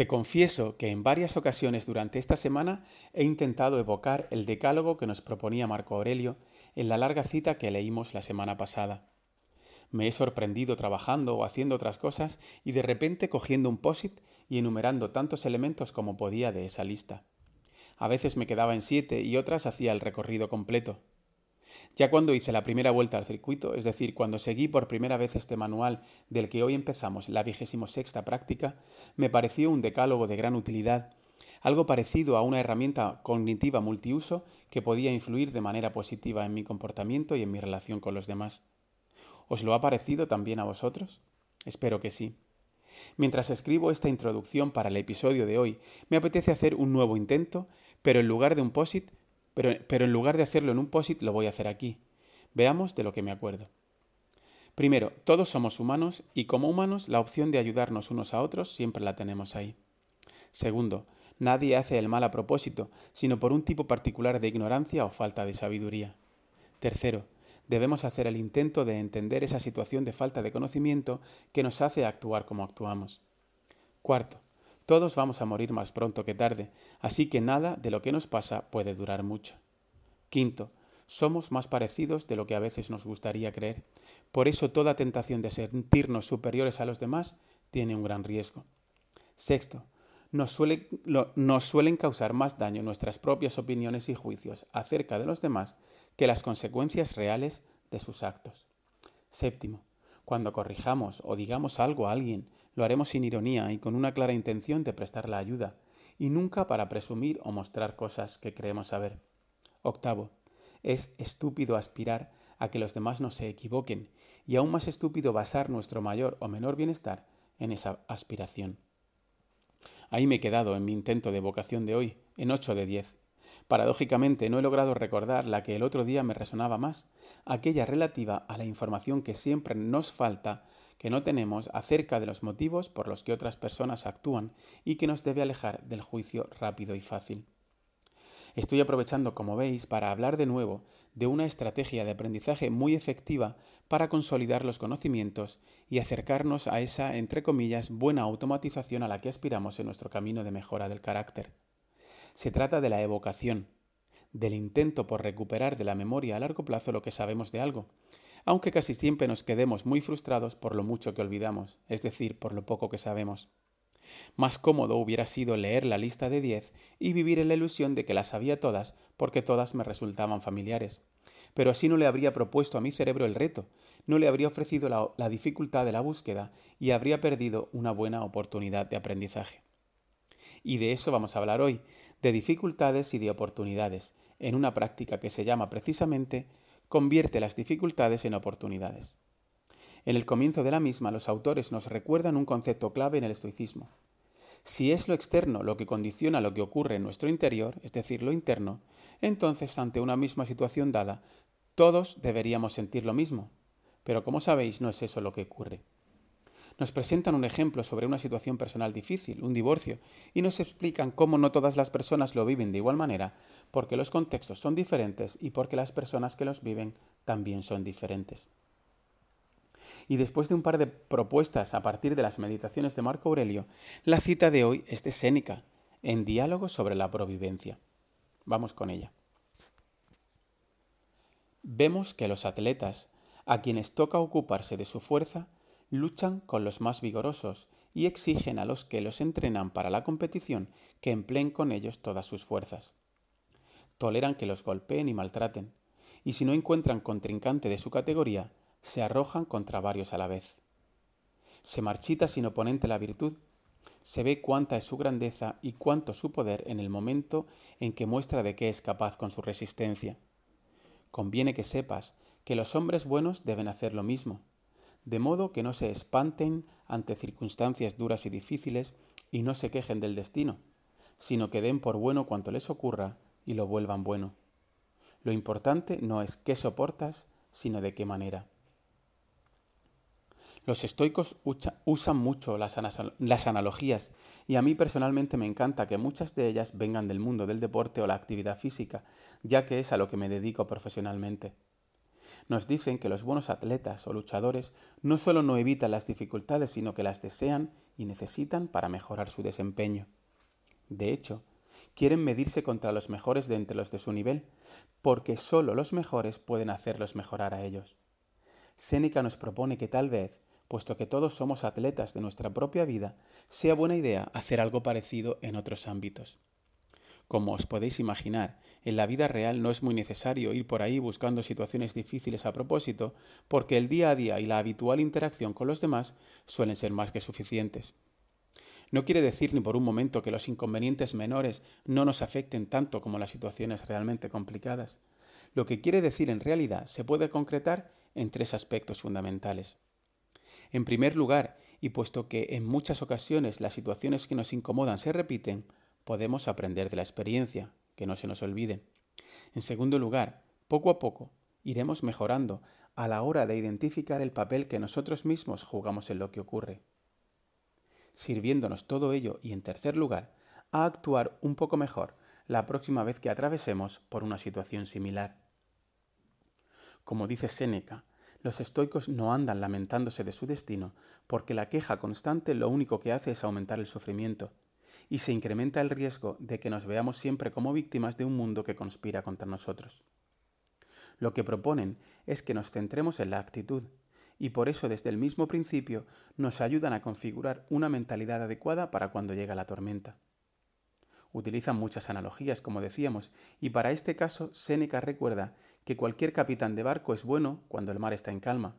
Te confieso que en varias ocasiones durante esta semana he intentado evocar el decálogo que nos proponía Marco Aurelio en la larga cita que leímos la semana pasada. Me he sorprendido trabajando o haciendo otras cosas y de repente cogiendo un POSIT y enumerando tantos elementos como podía de esa lista. A veces me quedaba en siete y otras hacía el recorrido completo. Ya cuando hice la primera vuelta al circuito, es decir, cuando seguí por primera vez este manual del que hoy empezamos la vigésimo sexta práctica, me pareció un decálogo de gran utilidad, algo parecido a una herramienta cognitiva multiuso que podía influir de manera positiva en mi comportamiento y en mi relación con los demás. ¿Os lo ha parecido también a vosotros? Espero que sí. Mientras escribo esta introducción para el episodio de hoy, me apetece hacer un nuevo intento, pero en lugar de un POSIT pero, en lugar de hacerlo en un POSIT lo voy a hacer aquí. Veamos de lo que me acuerdo. Primero, todos somos humanos y como humanos la opción de ayudarnos unos a otros siempre la tenemos ahí. Segundo, nadie hace el mal a propósito, sino por un tipo particular de ignorancia o falta de sabiduría. Tercero, debemos hacer el intento de entender esa situación de falta de conocimiento que nos hace actuar como actuamos. Cuarto, todos vamos a morir más pronto que tarde, así que nada de lo que nos pasa puede durar mucho. Quinto, somos más parecidos de lo que a veces nos gustaría creer. Por eso toda tentación de sentirnos superiores a los demás tiene un gran riesgo. Sexto, nos, suelen causar más daño nuestras propias opiniones y juicios acerca de los demás que las consecuencias reales de sus actos. Séptimo, cuando corrijamos o digamos algo a alguien lo haremos sin ironía y con una clara intención de prestar la ayuda, y nunca para presumir o mostrar cosas que creemos saber. Octavo, es estúpido aspirar a que los demás no se equivoquen, y aún más estúpido basar nuestro mayor o menor bienestar en esa aspiración. Ahí me he quedado en mi intento de vocación de hoy, en ocho de diez. Paradójicamente no he logrado recordar la que el otro día me resonaba más, aquella relativa a la información que siempre nos falta que no tenemos acerca de los motivos por los que otras personas actúan y que nos debe alejar del juicio rápido y fácil. Estoy aprovechando, como veis, para hablar de nuevo de una estrategia de aprendizaje muy efectiva para consolidar los conocimientos y acercarnos a esa, entre comillas, buena automatización a la que aspiramos en nuestro camino de mejora del carácter. Se trata de la evocación, del intento por recuperar de la memoria a largo plazo lo que sabemos de algo, aunque casi siempre nos quedemos muy frustrados por lo mucho que olvidamos, es decir, por lo poco que sabemos. Más cómodo hubiera sido leer la lista de diez y vivir en la ilusión de que las sabía todas porque todas me resultaban familiares. Pero así no le habría propuesto a mi cerebro el reto, no le habría ofrecido la, la dificultad de la búsqueda y habría perdido una buena oportunidad de aprendizaje. Y de eso vamos a hablar hoy, de dificultades y de oportunidades, en una práctica que se llama precisamente convierte las dificultades en oportunidades. En el comienzo de la misma, los autores nos recuerdan un concepto clave en el estoicismo. Si es lo externo lo que condiciona lo que ocurre en nuestro interior, es decir, lo interno, entonces ante una misma situación dada, todos deberíamos sentir lo mismo. Pero como sabéis, no es eso lo que ocurre. Nos presentan un ejemplo sobre una situación personal difícil, un divorcio, y nos explican cómo no todas las personas lo viven de igual manera, porque los contextos son diferentes y porque las personas que los viven también son diferentes. Y después de un par de propuestas a partir de las meditaciones de Marco Aurelio, la cita de hoy es de Séneca, en diálogo sobre la provivencia. Vamos con ella. Vemos que los atletas, a quienes toca ocuparse de su fuerza, luchan con los más vigorosos y exigen a los que los entrenan para la competición que empleen con ellos todas sus fuerzas toleran que los golpeen y maltraten, y si no encuentran contrincante de su categoría, se arrojan contra varios a la vez. Se marchita sin oponente la virtud, se ve cuánta es su grandeza y cuánto su poder en el momento en que muestra de qué es capaz con su resistencia. Conviene que sepas que los hombres buenos deben hacer lo mismo, de modo que no se espanten ante circunstancias duras y difíciles y no se quejen del destino, sino que den por bueno cuanto les ocurra y lo vuelvan bueno. Lo importante no es qué soportas, sino de qué manera. Los estoicos usan mucho las, analogías y a mí personalmente me encanta que muchas de ellas vengan del mundo del deporte o la actividad física, ya que es a lo que me dedico profesionalmente. Nos dicen que los buenos atletas o luchadores no solo no evitan las dificultades, sino que las desean y necesitan para mejorar su desempeño. De hecho, quieren medirse contra los mejores de entre los de su nivel, porque solo los mejores pueden hacerlos mejorar a ellos. Séneca nos propone que tal vez, puesto que todos somos atletas de nuestra propia vida, sea buena idea hacer algo parecido en otros ámbitos. Como os podéis imaginar, en la vida real no es muy necesario ir por ahí buscando situaciones difíciles a propósito, porque el día a día y la habitual interacción con los demás suelen ser más que suficientes. No quiere decir ni por un momento que los inconvenientes menores no nos afecten tanto como las situaciones realmente complicadas. Lo que quiere decir en realidad se puede concretar en tres aspectos fundamentales. En primer lugar, y puesto que en muchas ocasiones las situaciones que nos incomodan se repiten, podemos aprender de la experiencia, que no se nos olvide. En segundo lugar, poco a poco iremos mejorando a la hora de identificar el papel que nosotros mismos jugamos en lo que ocurre. Sirviéndonos todo ello y en tercer lugar, a actuar un poco mejor la próxima vez que atravesemos por una situación similar. Como dice Séneca, los estoicos no andan lamentándose de su destino, porque la queja constante lo único que hace es aumentar el sufrimiento, y se incrementa el riesgo de que nos veamos siempre como víctimas de un mundo que conspira contra nosotros. Lo que proponen es que nos centremos en la actitud, y por eso desde el mismo principio nos ayudan a configurar una mentalidad adecuada para cuando llega la tormenta. Utilizan muchas analogías, como decíamos, y para este caso Séneca recuerda que cualquier capitán de barco es bueno cuando el mar está en calma,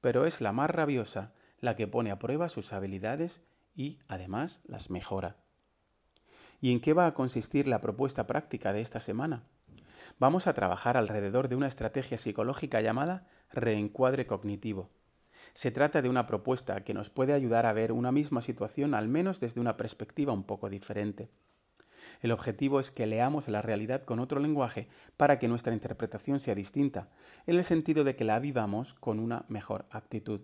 pero es la más rabiosa la que pone a prueba sus habilidades y, además, las mejora. ¿Y en qué va a consistir la propuesta práctica de esta semana? Vamos a trabajar alrededor de una estrategia psicológica llamada reencuadre cognitivo. Se trata de una propuesta que nos puede ayudar a ver una misma situación al menos desde una perspectiva un poco diferente. El objetivo es que leamos la realidad con otro lenguaje para que nuestra interpretación sea distinta, en el sentido de que la vivamos con una mejor actitud.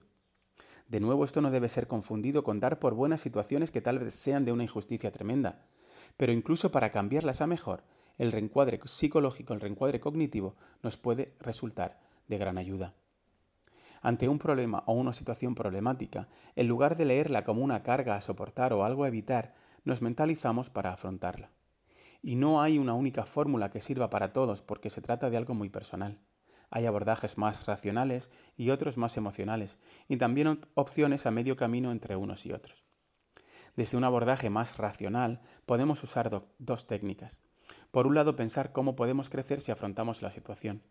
De nuevo, esto no debe ser confundido con dar por buenas situaciones que tal vez sean de una injusticia tremenda. Pero incluso para cambiarlas a mejor, el reencuadre psicológico, el reencuadre cognitivo, nos puede resultar de gran ayuda. Ante un problema o una situación problemática, en lugar de leerla como una carga a soportar o algo a evitar, nos mentalizamos para afrontarla. Y no hay una única fórmula que sirva para todos porque se trata de algo muy personal. Hay abordajes más racionales y otros más emocionales, y también opciones a medio camino entre unos y otros. Desde un abordaje más racional podemos usar dos técnicas. Por un lado, pensar cómo podemos crecer si afrontamos la situación.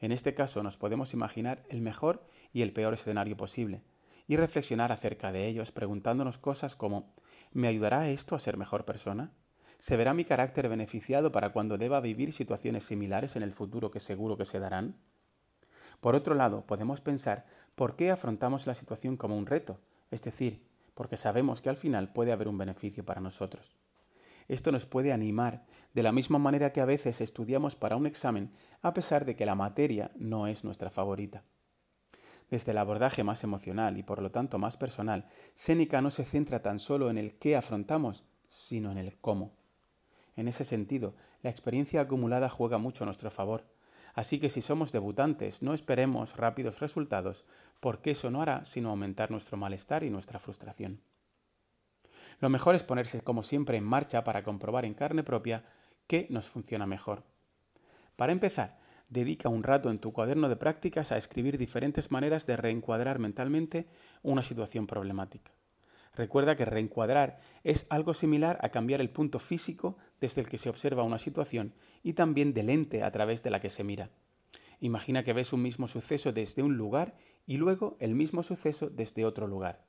En este caso nos podemos imaginar el mejor y el peor escenario posible, y reflexionar acerca de ellos preguntándonos cosas como ¿me ayudará esto a ser mejor persona? ¿Se verá mi carácter beneficiado para cuando deba vivir situaciones similares en el futuro que seguro que se darán? Por otro lado, podemos pensar por qué afrontamos la situación como un reto, es decir, porque sabemos que al final puede haber un beneficio para nosotros. Esto nos puede animar de la misma manera que a veces estudiamos para un examen a pesar de que la materia no es nuestra favorita. Desde el abordaje más emocional y por lo tanto más personal, Séneca no se centra tan solo en el qué afrontamos, sino en el cómo. En ese sentido, la experiencia acumulada juega mucho a nuestro favor. Así que si somos debutantes, no esperemos rápidos resultados, porque eso no hará sino aumentar nuestro malestar y nuestra frustración. Lo mejor es ponerse, como siempre, en marcha para comprobar en carne propia qué nos funciona mejor. Para empezar, dedica un rato en tu cuaderno de prácticas a escribir diferentes maneras de reencuadrar mentalmente una situación problemática. Recuerda que reencuadrar es algo similar a cambiar el punto físico desde el que se observa una situación y también del lente a través de la que se mira. Imagina que ves un mismo suceso desde un lugar y luego el mismo suceso desde otro lugar.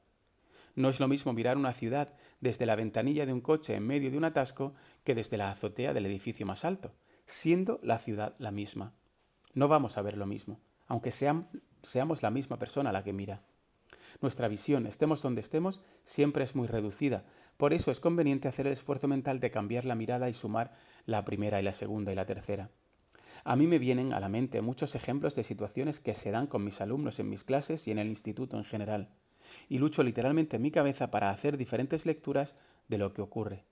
No es lo mismo mirar una ciudad desde la ventanilla de un coche en medio de un atasco que desde la azotea del edificio más alto, siendo la ciudad la misma. No vamos a ver lo mismo, aunque seamos la misma persona la que mira. Nuestra visión, estemos donde estemos, siempre es muy reducida. Por eso es conveniente hacer el esfuerzo mental de cambiar la mirada y sumar la primera y la segunda y la tercera. A mí me vienen a la mente muchos ejemplos de situaciones que se dan con mis alumnos en mis clases y en el instituto en general, y lucho literalmente en mi cabeza para hacer diferentes lecturas de lo que ocurre.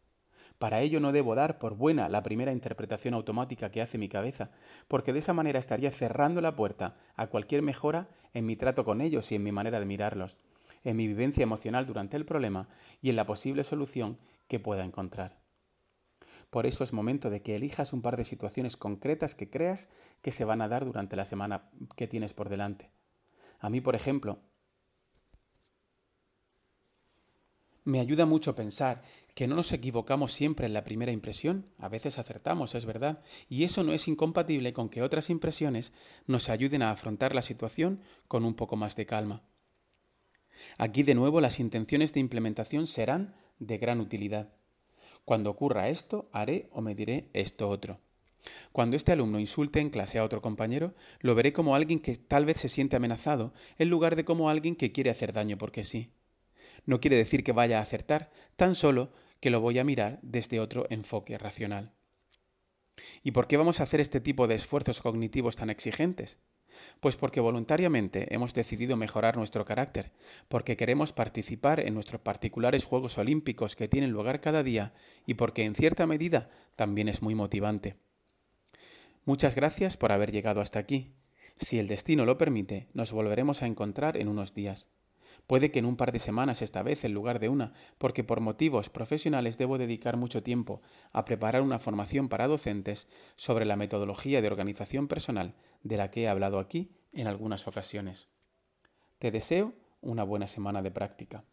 Para ello no debo dar por buena la primera interpretación automática que hace mi cabeza, porque de esa manera estaría cerrando la puerta a cualquier mejora en mi trato con ellos y en mi manera de mirarlos, en mi vivencia emocional durante el problema y en la posible solución que pueda encontrar. Por eso es momento de que elijas un par de situaciones concretas que creas que se van a dar durante la semana que tienes por delante. A mí, por ejemplo, me ayuda mucho pensar que no nos equivocamos siempre en la primera impresión, a veces acertamos, es verdad, y eso no es incompatible con que otras impresiones nos ayuden a afrontar la situación con un poco más de calma. Aquí de nuevo las intenciones de implementación serán de gran utilidad. Cuando ocurra esto, haré o me diré esto otro. Cuando este alumno insulte en clase a otro compañero, lo veré como alguien que tal vez se siente amenazado, en lugar de como alguien que quiere hacer daño porque sí. No quiere decir que vaya a acertar, tan solo que lo voy a mirar desde otro enfoque racional. ¿Y por qué vamos a hacer este tipo de esfuerzos cognitivos tan exigentes? Pues porque voluntariamente hemos decidido mejorar nuestro carácter, porque queremos participar en nuestros particulares Juegos Olímpicos que tienen lugar cada día y porque en cierta medida también es muy motivante. Muchas gracias por haber llegado hasta aquí. Si el destino lo permite, nos volveremos a encontrar en unos días. Puede que en un par de semanas esta vez en lugar de una, porque por motivos profesionales debo dedicar mucho tiempo a preparar una formación para docentes sobre la metodología de organización personal de la que he hablado aquí en algunas ocasiones. Te deseo una buena semana de práctica.